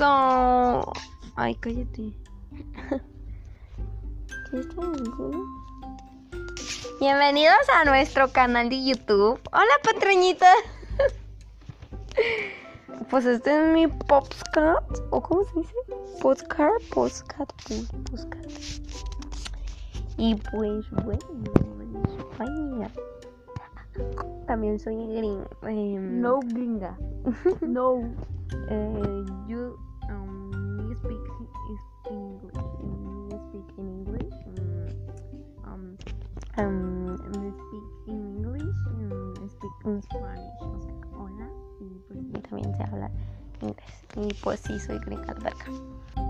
So. Ay, cállate. ¿Qué está? Bienvenidos a nuestro canal de YouTube. Hola, patroñita. Pues este es mi Popscat. ¿O cómo se dice? Postcard, postcard, postcard. Y pues bueno, en España. También soy gringa. em, No gringa. No. Uh, you um, speak English. Um, speak in Spanish. O sea, hola. Y pues también sé hablar inglés. Y pues sí, soy gringa, la verga.